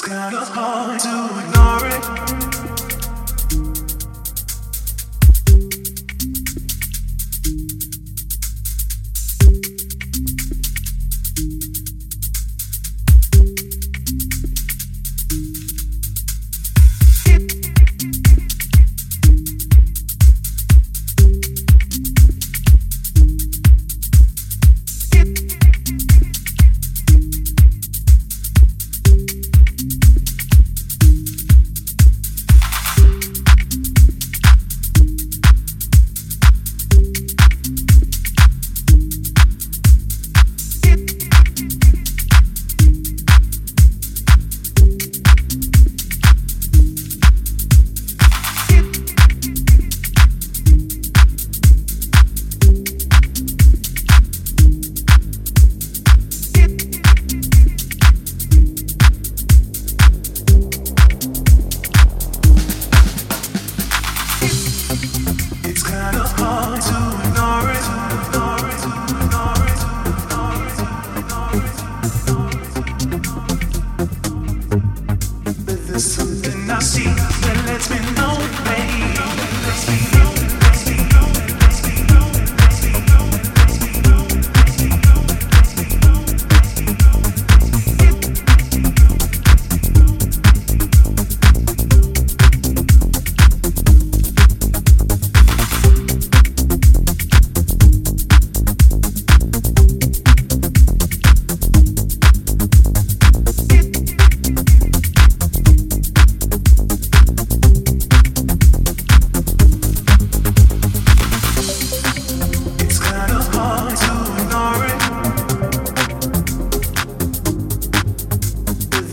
It's kind of hard to ignore it.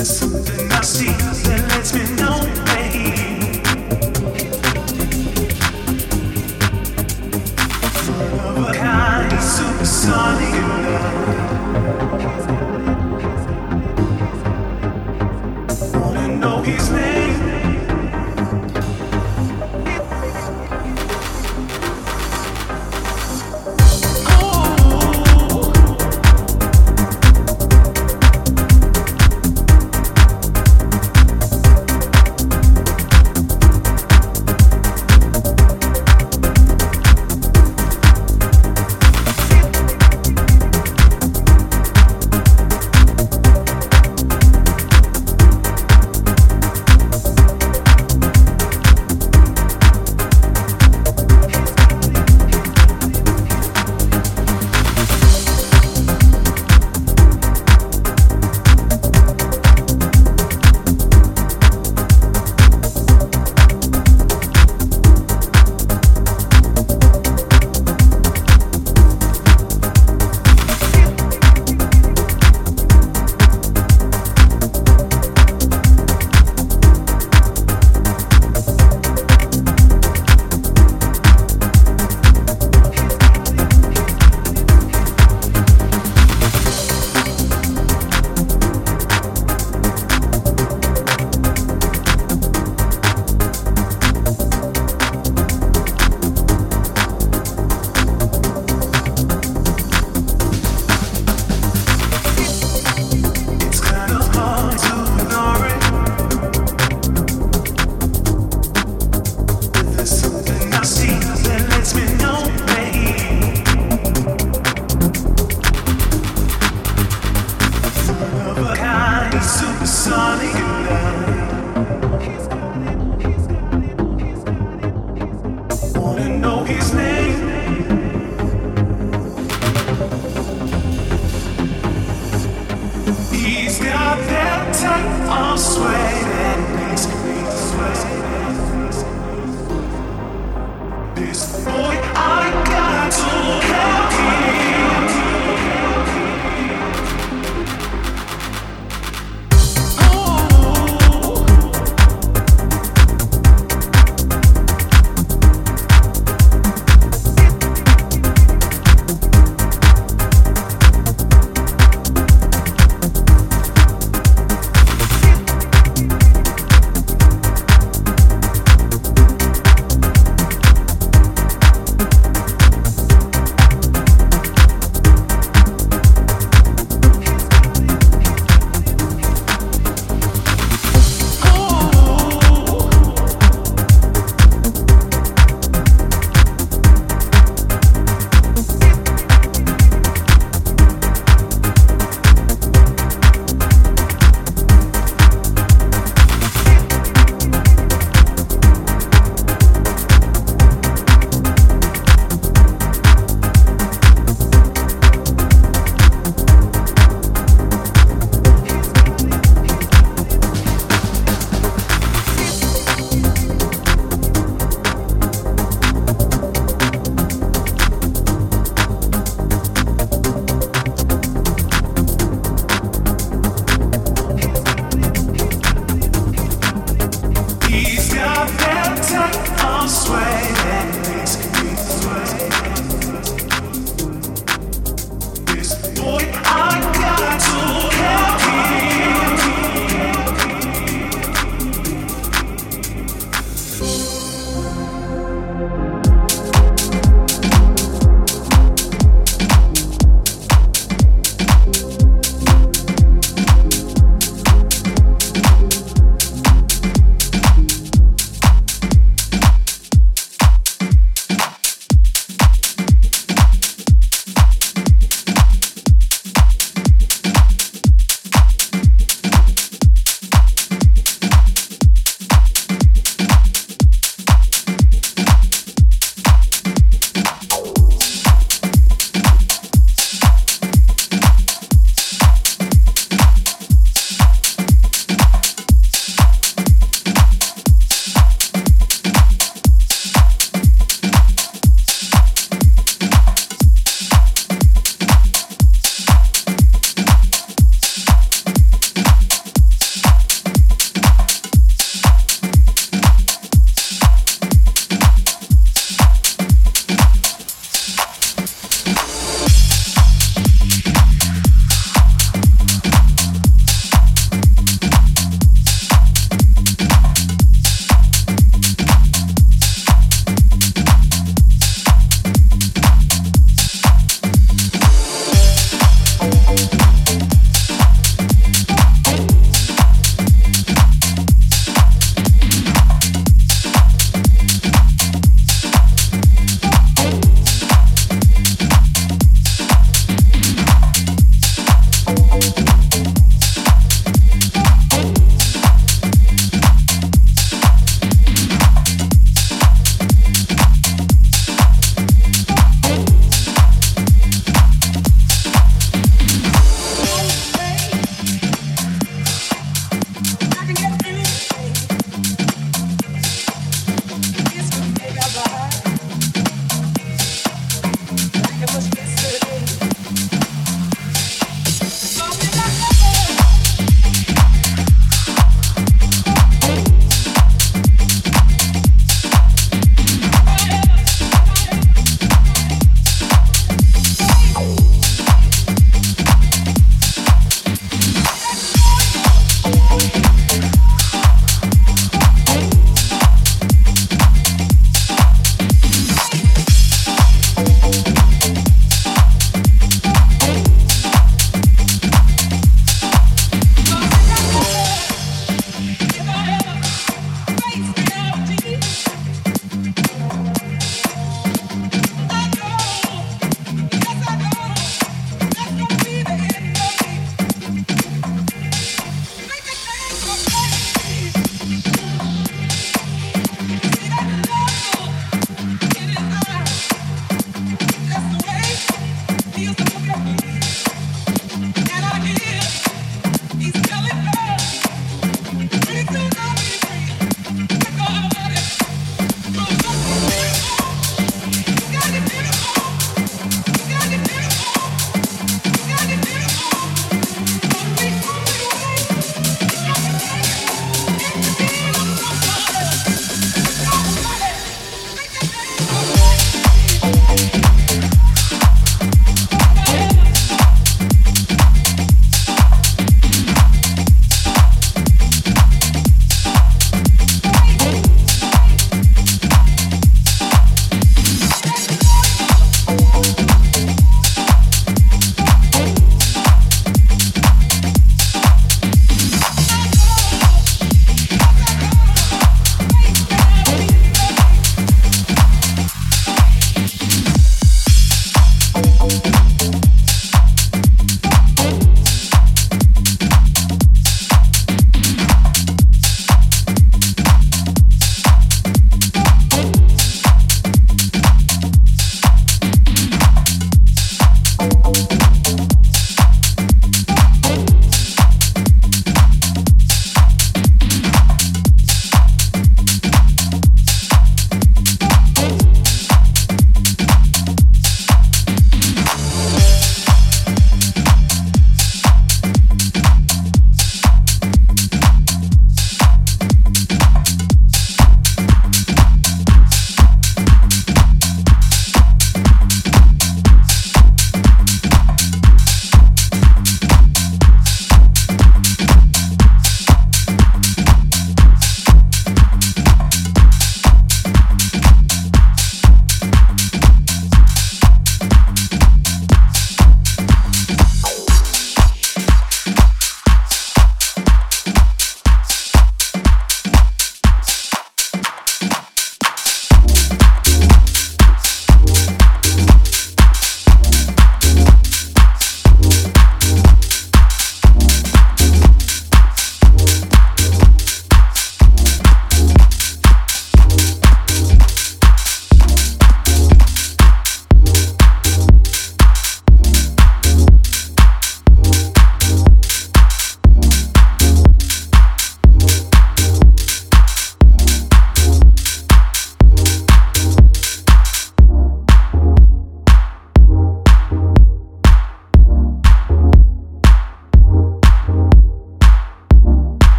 There's something I see.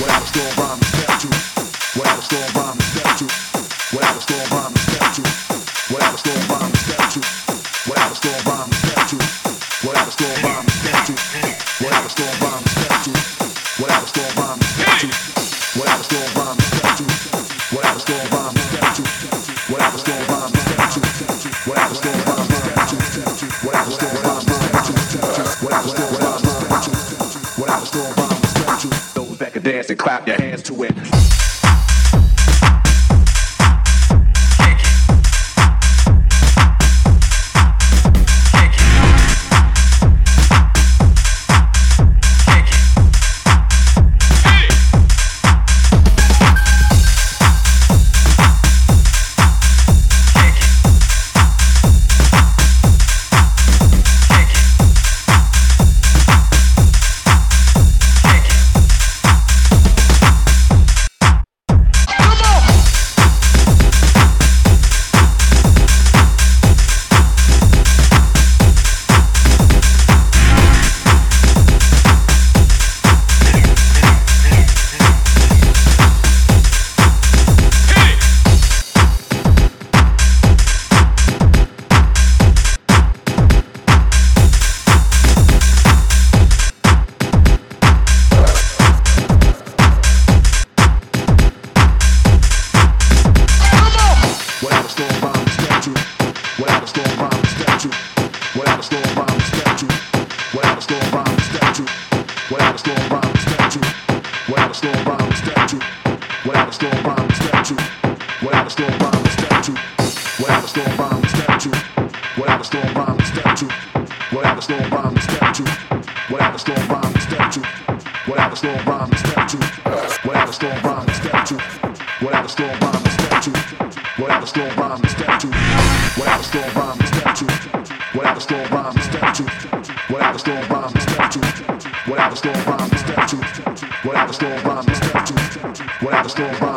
When I'm still rhyming strong rhyme and statue. Strong rhyme and statue. Strong rhyme and statue. Strong rhyme and statue. Strong rhyme and statue. Strong rhyme and statue. Strong rhyme and statue. Strong rhyme and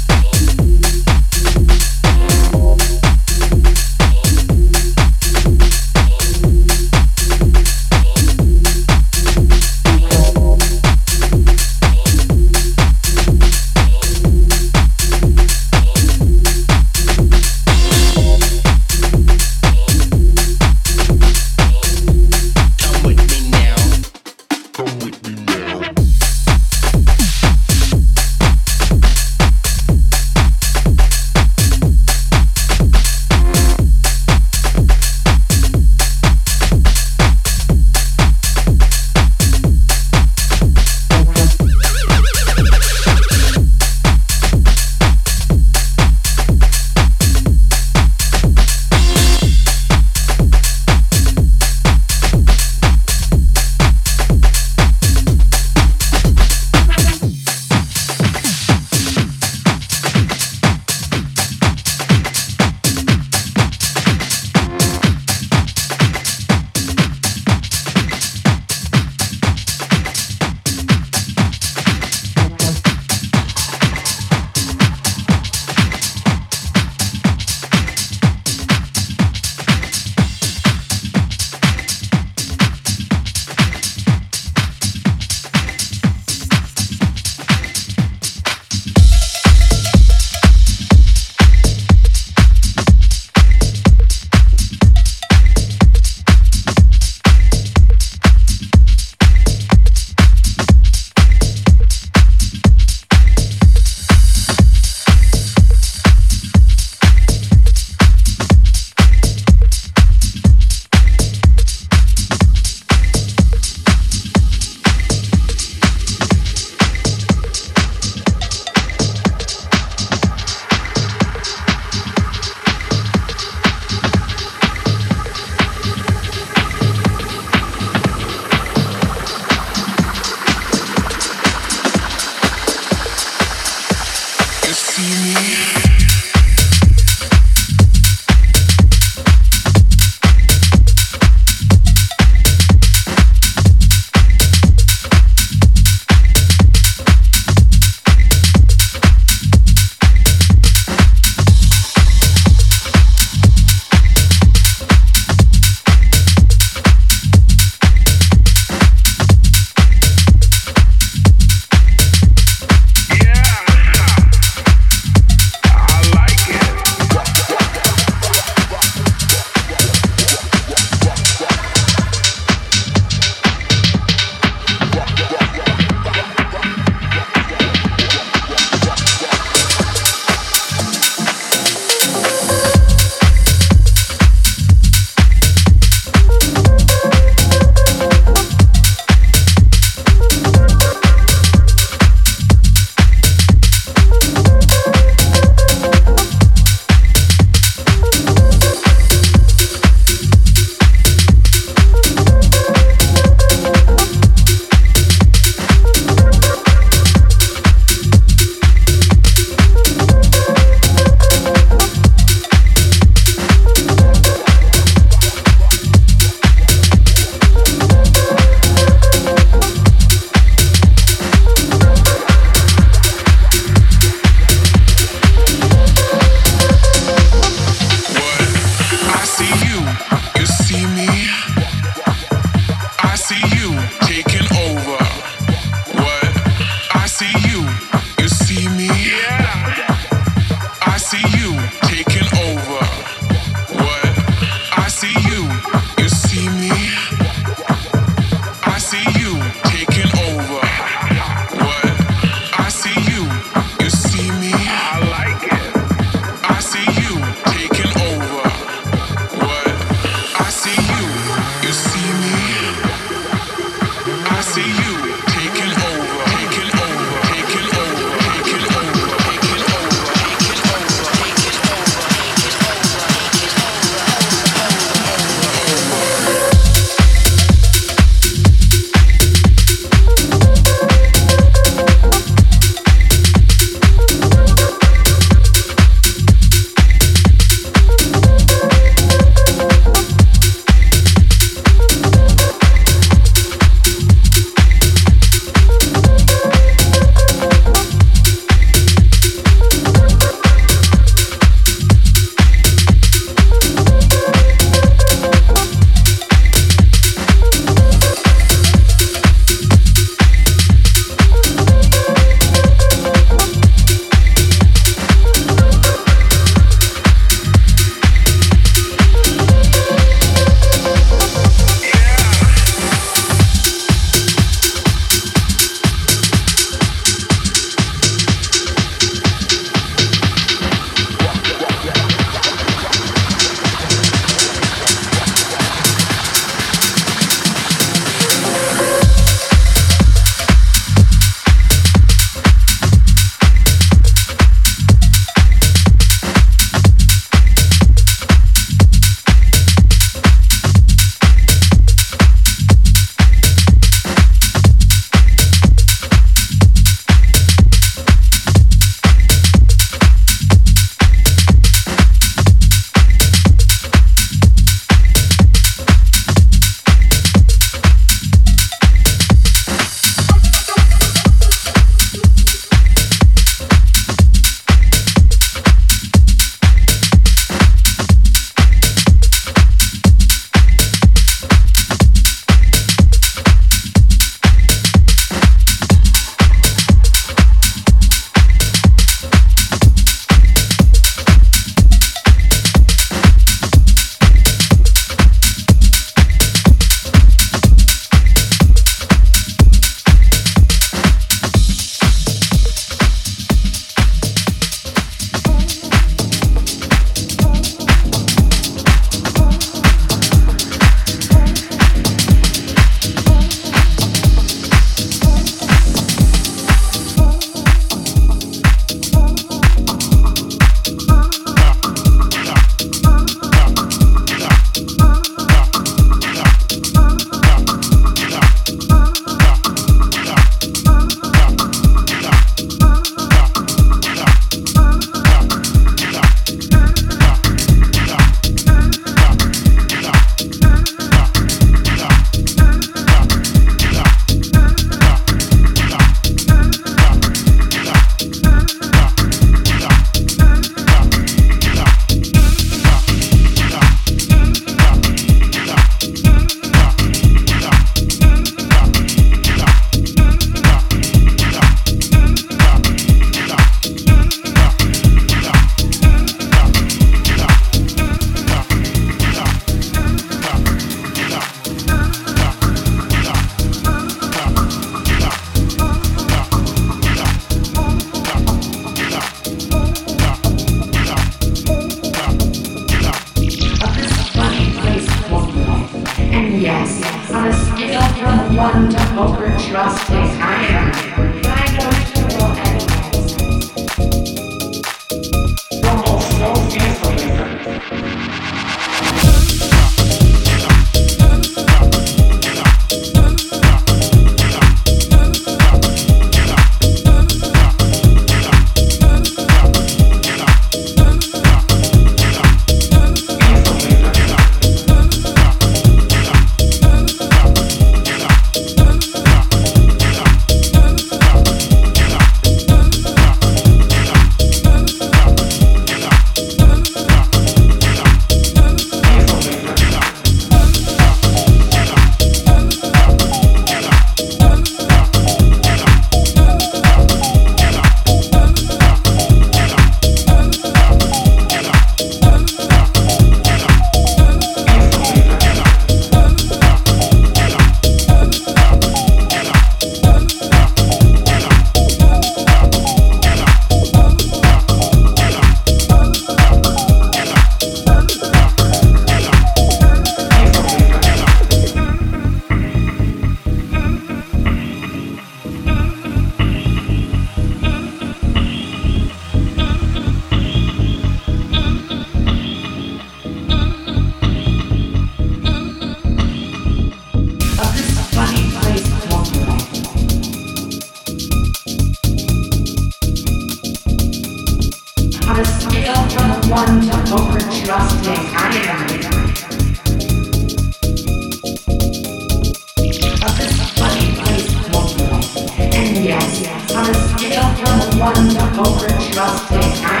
nothing.